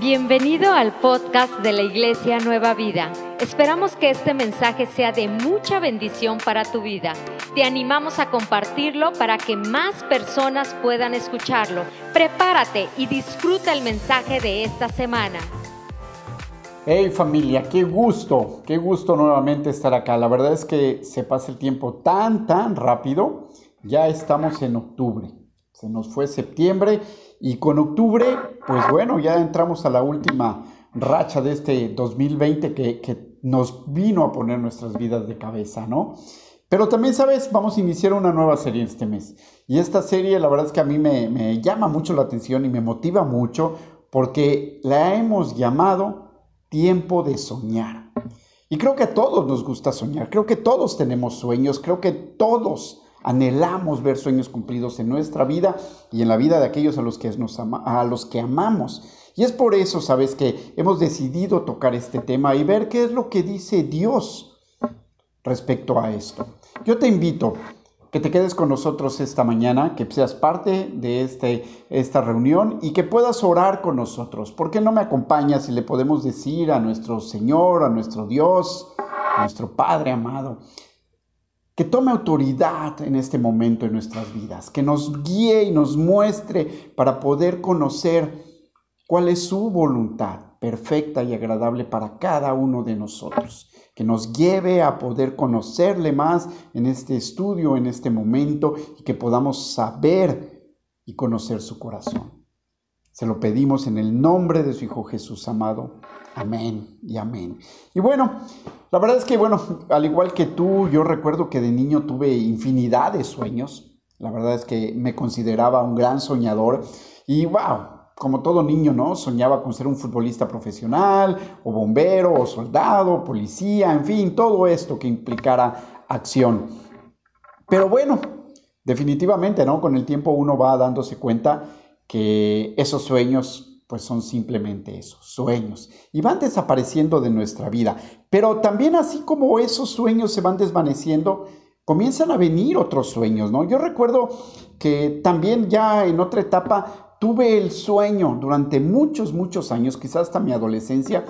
Bienvenido al podcast de la Iglesia Nueva Vida. Esperamos que este mensaje sea de mucha bendición para tu vida. Te animamos a compartirlo para que más personas puedan escucharlo. Prepárate y disfruta el mensaje de esta semana. Hey familia, qué gusto, qué gusto nuevamente estar acá. La verdad es que se pasa el tiempo tan, tan rápido. Ya estamos en octubre. Se nos fue septiembre y con octubre, pues bueno, ya entramos a la última racha de este 2020 que, que nos vino a poner nuestras vidas de cabeza, ¿no? Pero también, ¿sabes? Vamos a iniciar una nueva serie este mes. Y esta serie, la verdad es que a mí me, me llama mucho la atención y me motiva mucho porque la hemos llamado Tiempo de Soñar. Y creo que a todos nos gusta soñar, creo que todos tenemos sueños, creo que todos Anhelamos ver sueños cumplidos en nuestra vida y en la vida de aquellos a los que, nos a los que amamos. Y es por eso, sabes, que hemos decidido tocar este tema y ver qué es lo que dice Dios respecto a esto. Yo te invito que te quedes con nosotros esta mañana, que seas parte de este, esta reunión y que puedas orar con nosotros. ¿Por qué no me acompañas y le podemos decir a nuestro Señor, a nuestro Dios, a nuestro Padre amado, que tome autoridad en este momento en nuestras vidas, que nos guíe y nos muestre para poder conocer cuál es su voluntad perfecta y agradable para cada uno de nosotros, que nos lleve a poder conocerle más en este estudio, en este momento, y que podamos saber y conocer su corazón. Se lo pedimos en el nombre de su Hijo Jesús amado. Amén y amén. Y bueno, la verdad es que, bueno, al igual que tú, yo recuerdo que de niño tuve infinidad de sueños. La verdad es que me consideraba un gran soñador. Y wow, como todo niño, ¿no? Soñaba con ser un futbolista profesional, o bombero, o soldado, policía, en fin, todo esto que implicara acción. Pero bueno, definitivamente, ¿no? Con el tiempo uno va dándose cuenta que esos sueños pues son simplemente esos sueños y van desapareciendo de nuestra vida. Pero también así como esos sueños se van desvaneciendo, comienzan a venir otros sueños, ¿no? Yo recuerdo que también ya en otra etapa tuve el sueño durante muchos, muchos años, quizás hasta mi adolescencia,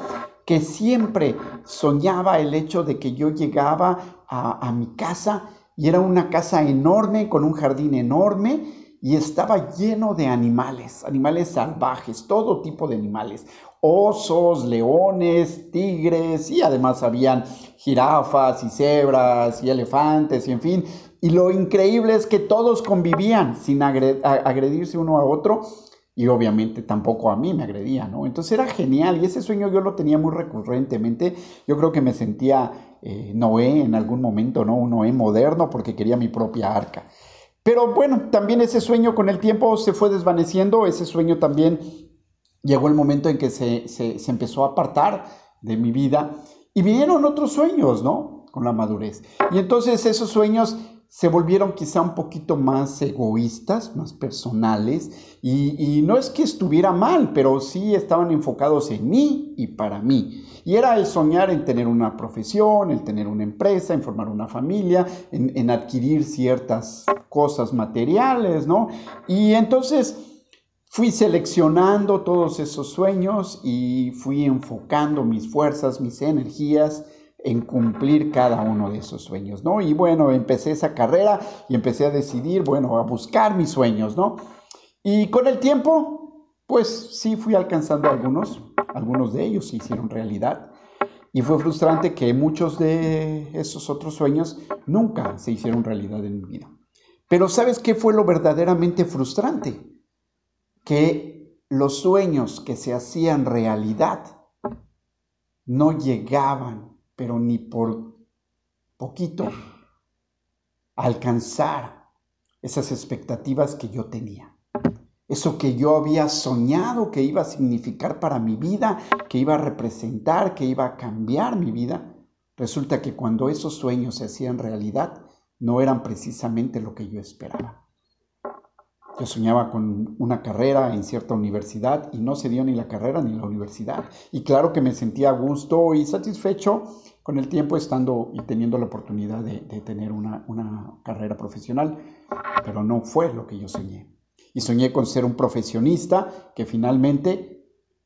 que siempre soñaba el hecho de que yo llegaba a, a mi casa y era una casa enorme, con un jardín enorme, y estaba lleno de animales, animales salvajes, todo tipo de animales, osos, leones, tigres y además habían jirafas y cebras y elefantes y en fin. Y lo increíble es que todos convivían sin agredirse uno a otro y obviamente tampoco a mí me agredían, ¿no? Entonces era genial y ese sueño yo lo tenía muy recurrentemente. Yo creo que me sentía eh, Noé en algún momento, ¿no? Un Noé moderno porque quería mi propia arca. Pero bueno, también ese sueño con el tiempo se fue desvaneciendo, ese sueño también llegó el momento en que se, se, empezó a apartar de mi vida y vinieron otros sueños, ¿no? Con la madurez. Y entonces esos sueños se volvieron quizá un poquito más egoístas, más personales, y, y, no es que estuviera mal, pero sí estaban enfocados en mí y para mí. Y era el soñar en tener una profesión, en tener una empresa, en formar una familia, en, en adquirir ciertas cosas materiales, ¿no? Y entonces fui seleccionando todos esos sueños y fui enfocando mis fuerzas, mis energías en cumplir cada uno de esos sueños, ¿no? Y bueno, empecé esa carrera y empecé a decidir, bueno, a buscar mis sueños, ¿no? Y con el tiempo, pues sí fui alcanzando algunos, algunos de ellos se hicieron realidad. Y fue frustrante que muchos de esos otros sueños nunca se hicieron realidad en mi vida. Pero ¿sabes qué fue lo verdaderamente frustrante? Que los sueños que se hacían realidad no llegaban, pero ni por poquito, alcanzar esas expectativas que yo tenía. Eso que yo había soñado que iba a significar para mi vida, que iba a representar, que iba a cambiar mi vida, resulta que cuando esos sueños se hacían realidad, no eran precisamente lo que yo esperaba. Yo soñaba con una carrera en cierta universidad y no se dio ni la carrera ni la universidad. Y claro que me sentía a gusto y satisfecho con el tiempo estando y teniendo la oportunidad de, tener una, una carrera profesional, pero no fue lo que yo soñé. Y soñé con ser un profesionista que finalmente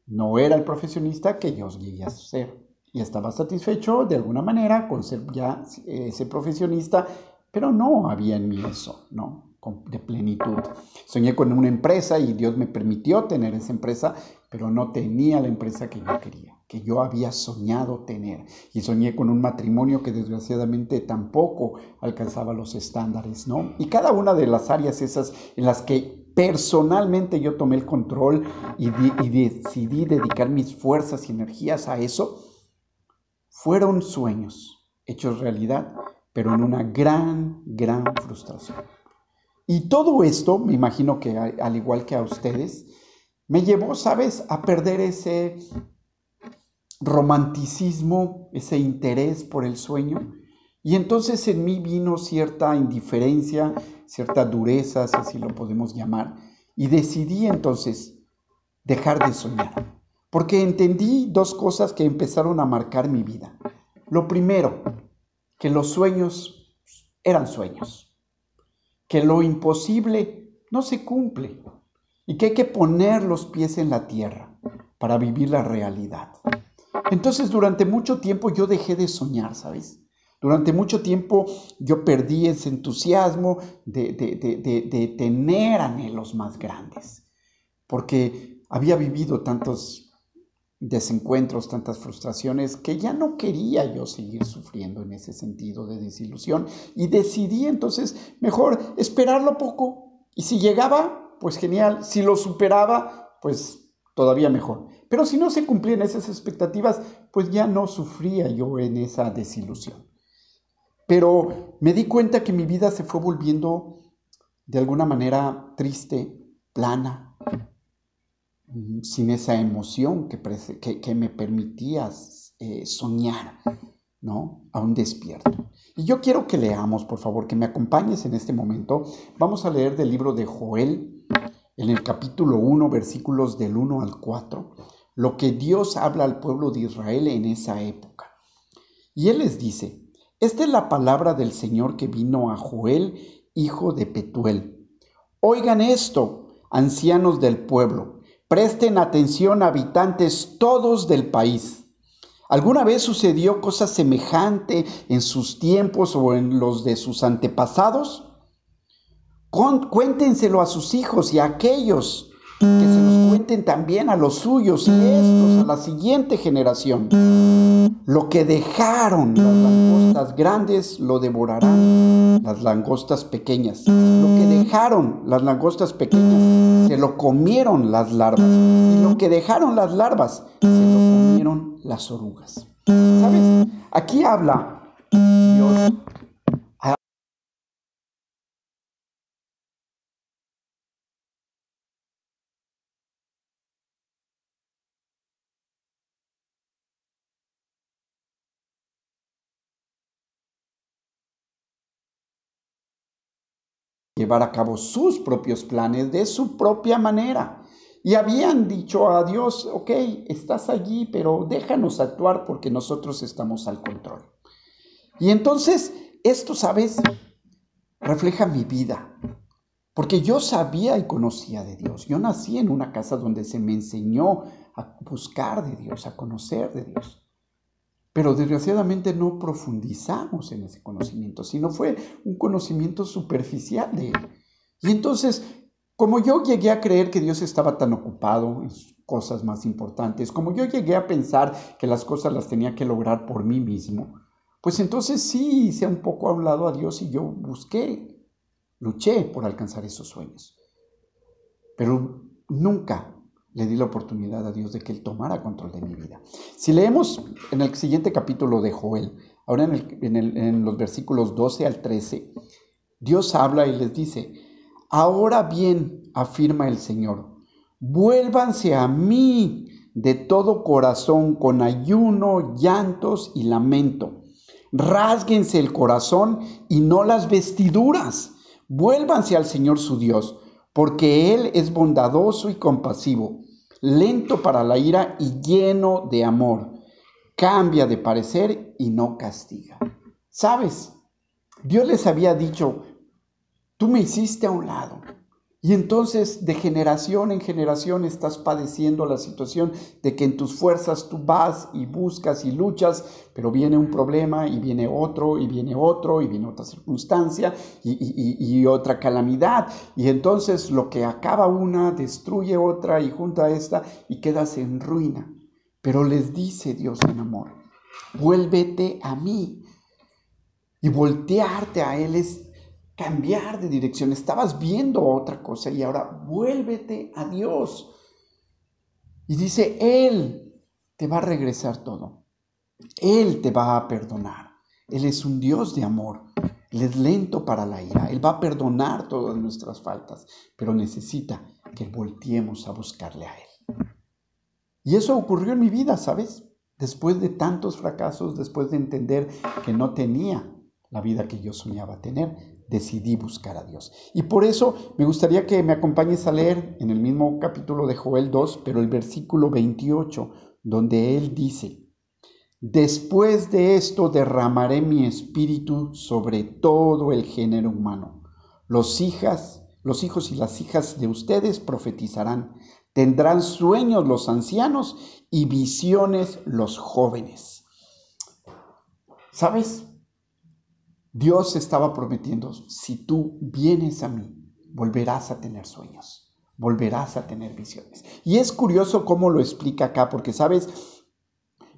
No era el profesionista que yo llegué a ser. Y estaba satisfecho de alguna manera con ser ya ese profesionista, pero no había en mí eso, ¿no? De plenitud. Soñé con una empresa y Dios me permitió tener esa empresa, pero no tenía la empresa que yo quería, que yo había soñado tener. Y soñé con un matrimonio que desgraciadamente tampoco alcanzaba los estándares, ¿no? Y cada una de las áreas esas en las que personalmente yo tomé el control y, decidí dedicar mis fuerzas y energías a eso, fueron sueños hechos realidad, pero en una gran, gran frustración. Y todo esto, me imagino que al igual que a ustedes, me llevó, ¿sabes?, a perder ese romanticismo, ese interés por el sueño. Y entonces en mí vino cierta indiferencia, cierta dureza, si así lo podemos llamar, y decidí entonces dejar de soñar, porque entendí dos cosas que empezaron a marcar mi vida. Lo primero, que los sueños eran sueños que lo imposible no se cumple y que hay que poner los pies en la tierra para vivir la realidad. Entonces durante mucho tiempo yo dejé de soñar, ¿sabes? Durante mucho tiempo yo perdí ese entusiasmo de, de, tener anhelos más grandes, porque había vivido tantos desencuentros, tantas frustraciones, que ya no quería yo seguir sufriendo en ese sentido de desilusión y decidí entonces mejor esperarlo poco y si llegaba, pues genial, si lo superaba, pues todavía mejor. Pero si no se cumplían esas expectativas, pues ya no sufría yo en esa desilusión. Pero me di cuenta que mi vida se fue volviendo de alguna manera triste, plana, sin esa emoción que, me permitía eh, soñar, ¿no? Aún despierto. Y yo quiero que leamos, por favor, que me acompañes en este momento. Vamos a leer del libro de Joel, en el capítulo 1, versículos del 1 al 4, lo que Dios habla al pueblo de Israel en esa época. Y Él les dice, esta es la palabra del Señor que vino a Joel, hijo de Petuel. Oigan esto, ancianos del pueblo Presten atención habitantes todos del país. ¿Alguna vez sucedió cosa semejante en sus tiempos o en los de sus antepasados? Cuéntenselo a sus hijos y a aquellos que se los cuenten también a los suyos y estos a la siguiente generación. Lo que dejaron las langostas grandes lo devorarán las langostas pequeñas. Lo que dejaron las langostas pequeñas se lo comieron las larvas. Y lo que dejaron las larvas se lo comieron las orugas. ¿Sabes? Aquí habla Dios llevar a cabo sus propios planes de su propia manera. Y habían dicho a Dios, ok, estás allí, pero déjanos actuar porque nosotros estamos al control. Y entonces, esto, ¿sabes? Refleja mi vida. Porque yo sabía y conocía de Dios. Yo nací en una casa donde se me enseñó a buscar de Dios, a conocer de Dios. Pero desgraciadamente no profundizamos en ese conocimiento, sino fue un conocimiento superficial de él. Y entonces, como yo llegué a creer que Dios estaba tan ocupado en cosas más importantes, como yo llegué a pensar que las cosas las tenía que lograr por mí mismo, pues entonces sí hice un poco a un lado a Dios y yo busqué, luché por alcanzar esos sueños. Pero nunca le di la oportunidad a Dios de que Él tomara control de mi vida. Si leemos en el siguiente capítulo de Joel, ahora en, los versículos 12 al 13, Dios habla y les dice, ahora bien, afirma el Señor, vuélvanse a mí de todo corazón con ayuno, llantos y lamento. Rásguense el corazón y no las vestiduras. Vuélvanse al Señor su Dios porque Él es bondadoso y compasivo, lento para la ira y lleno de amor. Cambia de parecer y no castiga. ¿Sabes? Dios les había dicho, tú me hiciste a un lado, Y entonces de generación en generación estás padeciendo la situación de que en tus fuerzas tú vas y buscas y luchas, pero viene un problema y viene otro y viene otro y viene otra circunstancia y, otra calamidad. Y entonces lo que acaba una destruye otra y junta esta y quedas en ruina. Pero les dice Dios en amor, vuélvete a mí. Y voltearte a Él es cambiar de dirección, estabas viendo otra cosa y ahora vuélvete a Dios. Y dice, Él te va a regresar todo. Él te va a perdonar. Él es un Dios de amor. Él es lento para la ira. Él va a perdonar todas nuestras faltas, pero necesita que volteemos a buscarle a Él. Y eso ocurrió en mi vida, ¿sabes? Después de tantos fracasos, después de entender que no tenía la vida que yo soñaba tener, decidí buscar a Dios. Y por eso me gustaría que me acompañes a leer en el mismo capítulo de Joel 2, pero el versículo 28, donde él dice, Después de esto derramaré mi espíritu sobre todo el género humano. Los hijas, los hijos y las hijas de ustedes profetizarán. Tendrán sueños los ancianos y visiones los jóvenes. ¿Sabes? Dios estaba prometiendo, si tú vienes a mí, volverás a tener sueños, volverás a tener visiones. Y es curioso cómo lo explica acá, porque sabes,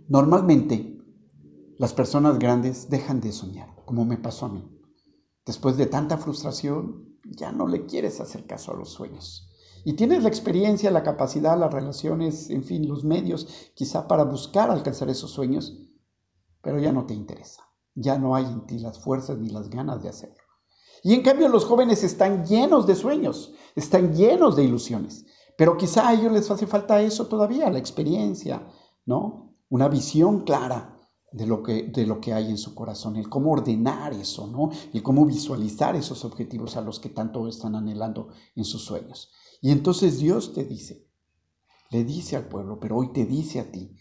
normalmente las personas grandes dejan de soñar, como me pasó a mí. Después de tanta frustración, ya no le quieres hacer caso a los sueños. Y tienes la experiencia, la capacidad, las relaciones, en fin, los medios, quizá para buscar alcanzar esos sueños, pero ya no te interesa ya no hay en ti las fuerzas ni las ganas de hacerlo. Y en cambio los jóvenes están llenos de sueños, están llenos de ilusiones, pero quizá a ellos les hace falta eso todavía, la experiencia, ¿no? Una visión clara de lo que, de lo que hay en su corazón, el cómo ordenar eso, ¿no? El cómo visualizar esos objetivos a los que tanto están anhelando en sus sueños. Y entonces Dios te dice, le dice al pueblo, pero hoy te dice a ti,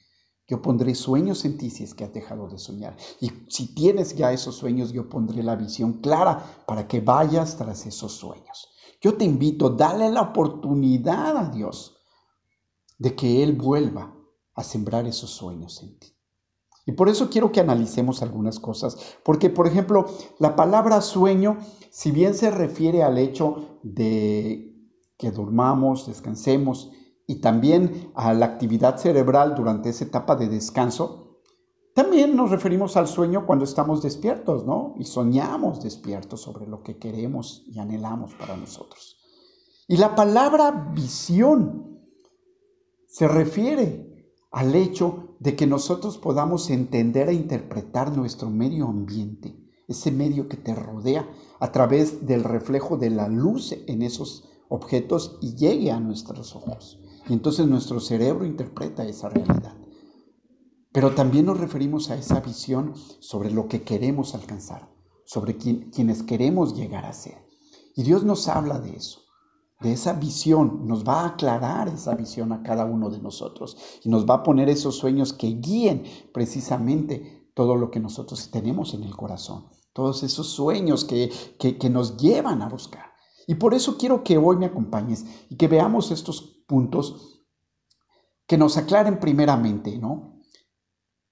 yo pondré sueños en ti si es que has dejado de soñar. Y si tienes ya esos sueños, yo pondré la visión clara para que vayas tras esos sueños. Yo te invito, dale la oportunidad a Dios de que Él vuelva a sembrar esos sueños en ti. Y por eso quiero que analicemos algunas cosas, porque por ejemplo, la palabra sueño, si bien se refiere al hecho de que durmamos, descansemos y también a la actividad cerebral durante esa etapa de descanso, también nos referimos al sueño cuando estamos despiertos, ¿no? Y soñamos despiertos sobre lo que queremos y anhelamos para nosotros. Y la palabra visión se refiere al hecho de que nosotros podamos entender e interpretar nuestro medio ambiente, ese medio que te rodea, a través del reflejo de la luz en esos objetos y llegue a nuestros ojos. Y entonces nuestro cerebro interpreta esa realidad. Pero también nos referimos a esa visión sobre lo que queremos alcanzar, sobre quienes queremos llegar a ser. Y Dios nos habla de eso, de esa visión, nos va a aclarar esa visión a cada uno de nosotros y nos va a poner esos sueños que guíen precisamente todo lo que nosotros tenemos en el corazón, todos esos sueños que, que, que nos llevan a buscar. Y por eso quiero que hoy me acompañes y que veamos estos que nos aclaren primeramente, ¿no?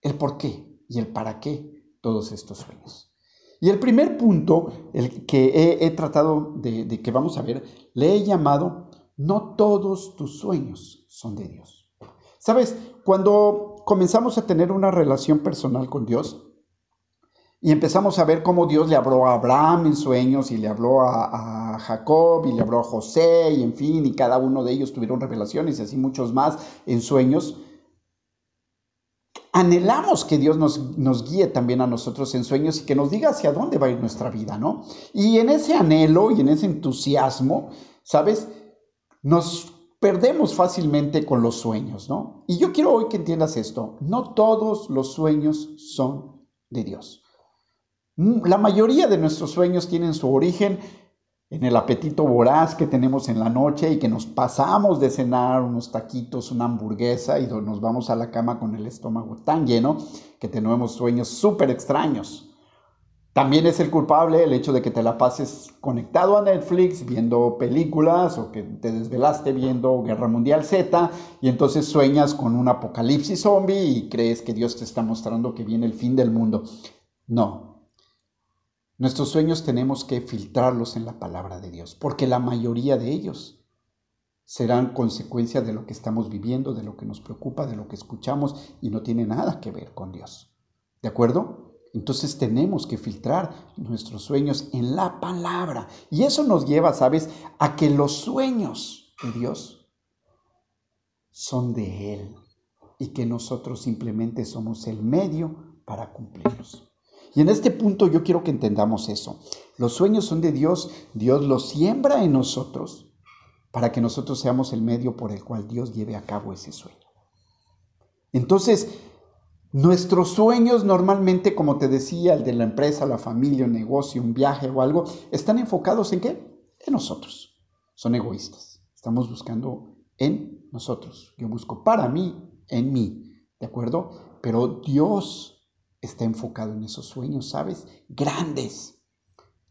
El por qué y el para qué todos estos sueños. Y el primer punto, el que he, tratado de que vamos a ver, le he llamado, no todos tus sueños son de Dios. Sabes, cuando comenzamos a tener una relación personal con Dios, y empezamos a ver cómo Dios le habló a Abraham en sueños y le habló a, Jacob y le habló a José y en fin, y cada uno de ellos tuvieron revelaciones y así muchos más en sueños. Anhelamos que Dios nos, nos guíe también a nosotros en sueños y que nos diga hacia dónde va a ir nuestra vida, ¿no? Y en ese anhelo y en ese entusiasmo, ¿sabes? Nos perdemos fácilmente con los sueños, ¿no? Y yo quiero hoy que entiendas esto, no todos los sueños son de Dios. Mm, la mayoría de nuestros sueños tienen su origen en el apetito voraz que tenemos en la noche y que nos pasamos de cenar unos taquitos, una hamburguesa y nos vamos a la cama con el estómago tan lleno que tenemos sueños súper extraños. También es el culpable el hecho de que te la pases conectado a Netflix viendo películas o que te desvelaste viendo Guerra Mundial Z y entonces sueñas con un apocalipsis zombie y crees que Dios te está mostrando que viene el fin del mundo. No. Nuestros sueños tenemos que filtrarlos en la palabra de Dios, porque la mayoría de ellos serán consecuencia de lo que estamos viviendo, de lo que nos preocupa, de lo que escuchamos y no tiene nada que ver con Dios. ¿De acuerdo? Entonces tenemos que filtrar nuestros sueños en la palabra. Y eso nos lleva, ¿sabes?, a que los sueños de Dios son de Él y que nosotros simplemente somos el medio para cumplirlos. Y en este punto yo quiero que entendamos eso. Los sueños son de Dios, Dios los siembra en nosotros para que nosotros seamos el medio por el cual Dios lleve a cabo ese sueño. Entonces, Nuestros sueños normalmente, como te decía, el de la empresa, la familia, un negocio, un viaje o algo, están enfocados en qué? En nosotros. Son egoístas. Estamos buscando en nosotros. Yo busco para mí, en mí. ¿De acuerdo? Pero Dios está enfocado en esos sueños, ¿sabes? Grandes.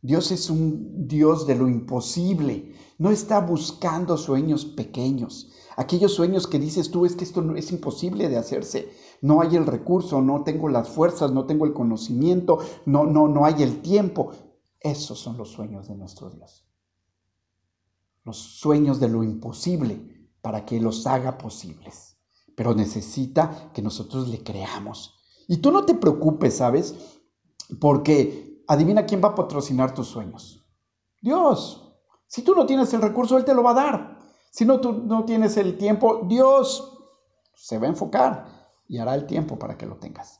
Dios es un Dios de lo imposible. No está buscando sueños pequeños. Aquellos sueños que dices tú es que esto es imposible de hacerse no hay el recurso, no tengo las fuerzas, no tengo el conocimiento, no, no, no hay el tiempo. Esos son los sueños de nuestro Dios. Los sueños de lo imposible para que los haga posibles. Pero necesita que nosotros le creamos. Y tú no te preocupes, ¿sabes? Porque adivina quién va a patrocinar tus sueños. Dios. Si tú no tienes el recurso, Él te lo va a dar. Si no, tú no tienes el tiempo, Dios se va a enfocar y hará el tiempo para que lo tengas.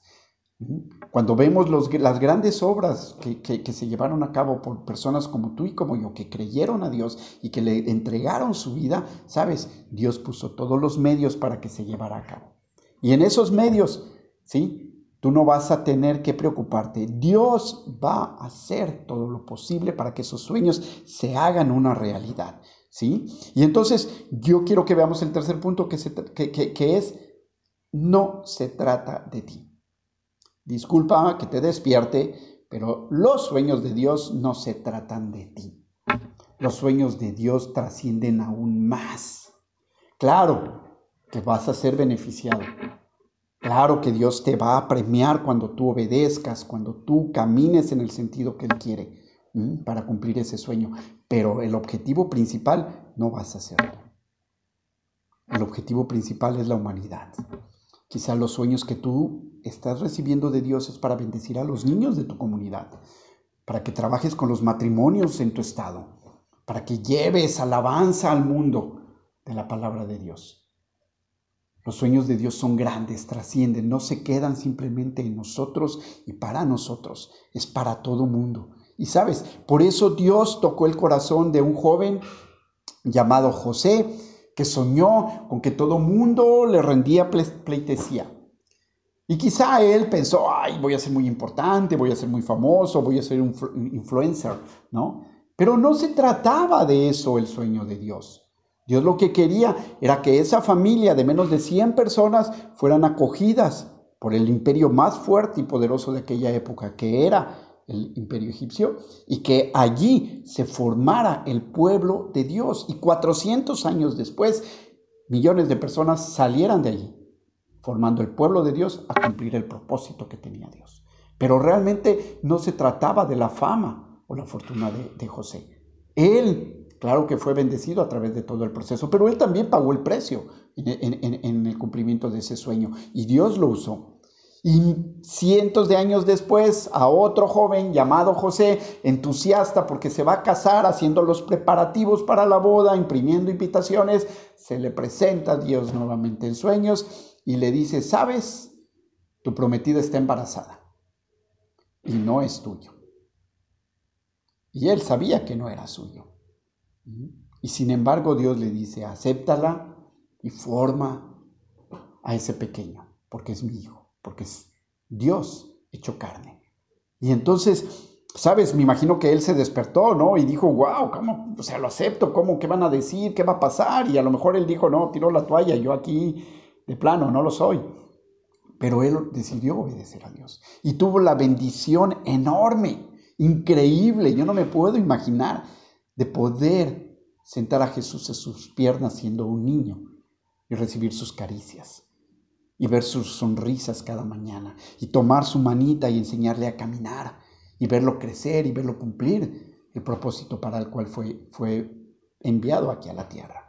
Cuando vemos las grandes obras que, se llevaron a cabo por personas como tú y como yo, que creyeron a Dios y que le entregaron su vida, sabes, Dios puso todos los medios para que se llevara a cabo. Y en esos medios, ¿sí? Tú no vas a tener que preocuparte. Dios va a hacer todo lo posible para que esos sueños se hagan una realidad, ¿sí? Y entonces yo quiero que veamos el tercer punto que, que es no se trata de ti. Disculpa que te despierte, pero los sueños de Dios no se tratan de ti. Los sueños de Dios trascienden aún más. Claro que vas a ser beneficiado. Claro que Dios te va a premiar cuando tú obedezcas, cuando tú camines en el sentido que Él quiere para cumplir ese sueño. Pero el objetivo principal no vas a hacerlo. El objetivo principal es la humanidad. Quizá los sueños que tú estás recibiendo de Dios es para bendecir a los niños de tu comunidad, para que trabajes con los matrimonios en tu estado, para que lleves alabanza al mundo de la palabra de Dios. Los sueños de Dios son grandes, trascienden, no se quedan simplemente en nosotros y para nosotros, es para todo mundo. Y sabes, por eso Dios tocó el corazón de un joven llamado José, que soñó con que todo mundo le rendía pleitesía. Y quizá él pensó, ay, voy a ser muy importante, voy a ser muy famoso, voy a ser un influencer, ¿no? Pero no se trataba de eso el sueño de Dios. Dios lo que quería era que esa familia de menos de 100 personas fueran acogidas por el imperio más fuerte y poderoso de aquella época, que era el imperio egipcio, y que allí se formara el pueblo de Dios. Y 400 años después, millones de personas salieran de allí, formando el pueblo de Dios a cumplir el propósito que tenía Dios. Pero realmente no se trataba de la fama o la fortuna de, José. Él, claro que fue bendecido a través de todo el proceso, pero él también pagó el precio en el cumplimiento de ese sueño y Dios lo usó. Y cientos de años después, a otro joven llamado José, entusiasta porque se va a casar, haciendo los preparativos para la boda, imprimiendo invitaciones, se le presenta a Dios nuevamente en sueños y le dice, sabes, tu prometida está embarazada y no es tuyo. Y él sabía que no era suyo. Y sin embargo Dios le dice, acéptala y forma a ese pequeño, porque es mi hijo porque es Dios hecho carne. Y entonces, sabes, me imagino que él se despertó, ¿no? Y dijo, wow, ¿cómo? O sea, lo acepto, ¿cómo? ¿Qué van a decir? ¿Qué va a pasar? Y a lo mejor él dijo, no, tiró la toalla, yo aquí de plano no lo soy. Pero él decidió obedecer a Dios y tuvo la bendición enorme increíble. Yo no me puedo imaginar de poder sentar a Jesús en sus piernas siendo un niño y recibir sus caricias y ver sus sonrisas cada mañana y tomar su manita y enseñarle a caminar y verlo crecer y verlo cumplir el propósito para el cual fue, fue enviado aquí a la tierra.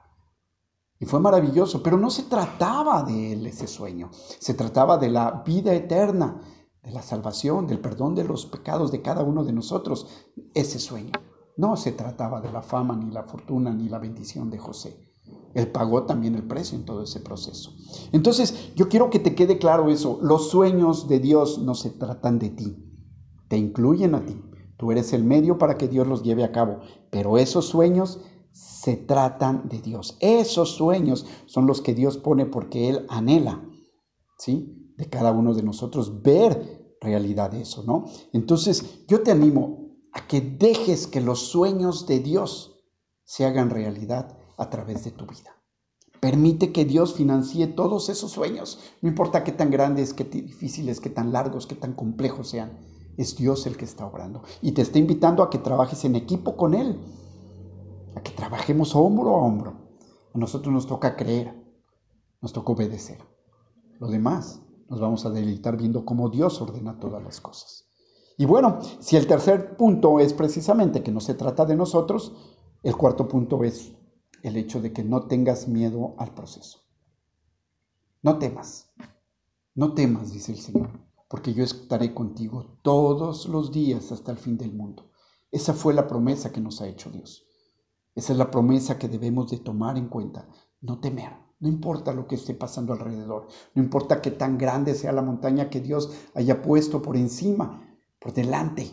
Y fue maravilloso, pero no se trataba de él ese sueño, se trataba de la vida eterna, de la salvación, del perdón de los pecados de cada uno de nosotros, ese sueño. No se trataba de la fama, ni la fortuna, ni la bendición de José. Él pagó también el precio en todo ese proceso. Entonces, yo quiero que te quede claro eso. Los sueños de Dios no se tratan de ti, te incluyen a ti. Tú eres el medio para que Dios los lleve a cabo, pero esos sueños se tratan de Dios. Esos sueños son los que Dios pone porque Él anhela, ¿sí? De cada uno de nosotros ver realidad eso, ¿no? Entonces, yo te animo a que dejes que los sueños de Dios se hagan realidad a través de tu vida. Permite que Dios financie todos esos sueños, no importa qué tan grandes, qué difíciles, qué tan largos, qué tan complejos sean. Es Dios el que está obrando y te está invitando a que trabajes en equipo con Él a que trabajemos hombro a hombro. A nosotros nos toca creer, nos toca obedecer. Lo demás nos vamos a deleitar viendo cómo Dios ordena todas las cosas. Y bueno, si el tercer punto es precisamente que no se trata de nosotros, el cuarto punto es el hecho de que no tengas miedo al proceso. No temas, no temas, dice el Señor, porque yo estaré contigo todos los días hasta el fin del mundo. Esa fue la promesa que nos ha hecho Dios. Esa es la promesa que debemos de tomar en cuenta. No temer. No importa lo que esté pasando alrededor. No importa qué tan grande sea la montaña que Dios haya puesto por encima, por delante,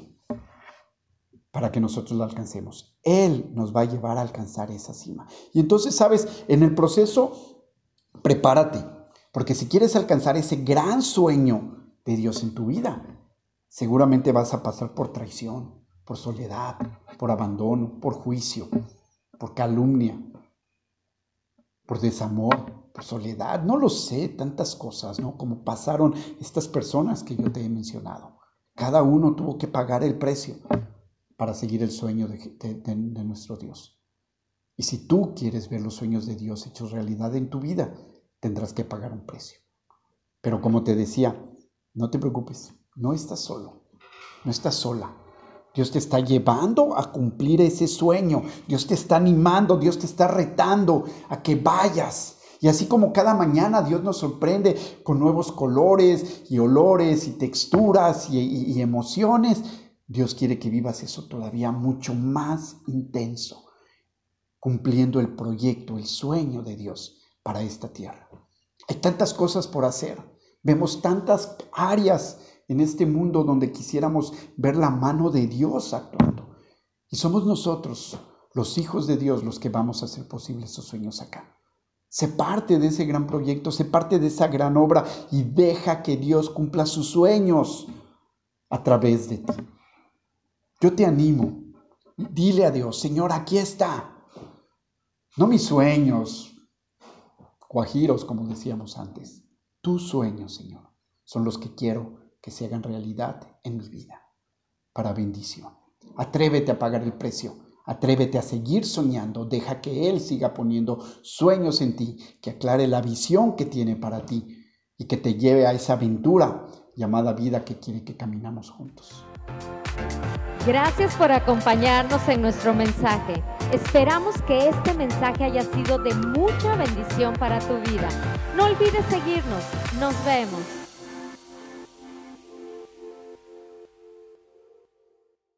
para que nosotros la alcancemos. Él nos va a llevar a alcanzar esa cima. Y entonces, sabes, en el proceso, prepárate. Porque si quieres alcanzar ese gran sueño de Dios en tu vida, seguramente vas a pasar por traición, por soledad, por abandono, por juicio por calumnia, por desamor, por soledad, no lo sé, tantas cosas, ¿no? Como pasaron estas personas que yo te he mencionado. Cada uno tuvo que pagar el precio para seguir el sueño de, nuestro Dios. Y si tú quieres ver los sueños de Dios hechos realidad en tu vida, tendrás que pagar un precio. Pero como te decía, no te preocupes, no estás solo, no estás sola. Dios te está llevando a cumplir ese sueño. Dios te está animando, Dios te está retando a que vayas. Y así como cada mañana Dios nos sorprende con nuevos colores y olores y texturas y, emociones, Dios quiere que vivas eso todavía mucho más intenso, cumpliendo el proyecto, el sueño de Dios para esta tierra. Hay tantas cosas por hacer. Vemos tantas áreas en este mundo donde quisiéramos ver la mano de Dios actuando. Y somos nosotros, los hijos de Dios, los que vamos a hacer posibles esos sueños acá. Se parte de ese gran proyecto, se parte de esa gran obra y deja que Dios cumpla sus sueños a través de ti. Yo te animo, dile a Dios, Señor, aquí está. No mis sueños, guajiros, como decíamos antes. Tus sueños, Señor, son los que quiero que se hagan realidad en mi vida, para bendición. Atrévete a pagar el precio, atrévete a seguir soñando, deja que Él siga poniendo sueños en ti, que aclare la visión que tiene para ti y que te lleve a esa aventura llamada vida que quiere que caminamos juntos. Gracias por acompañarnos en nuestro mensaje. Esperamos que este mensaje haya sido de mucha bendición para tu vida. No olvides seguirnos. Nos vemos.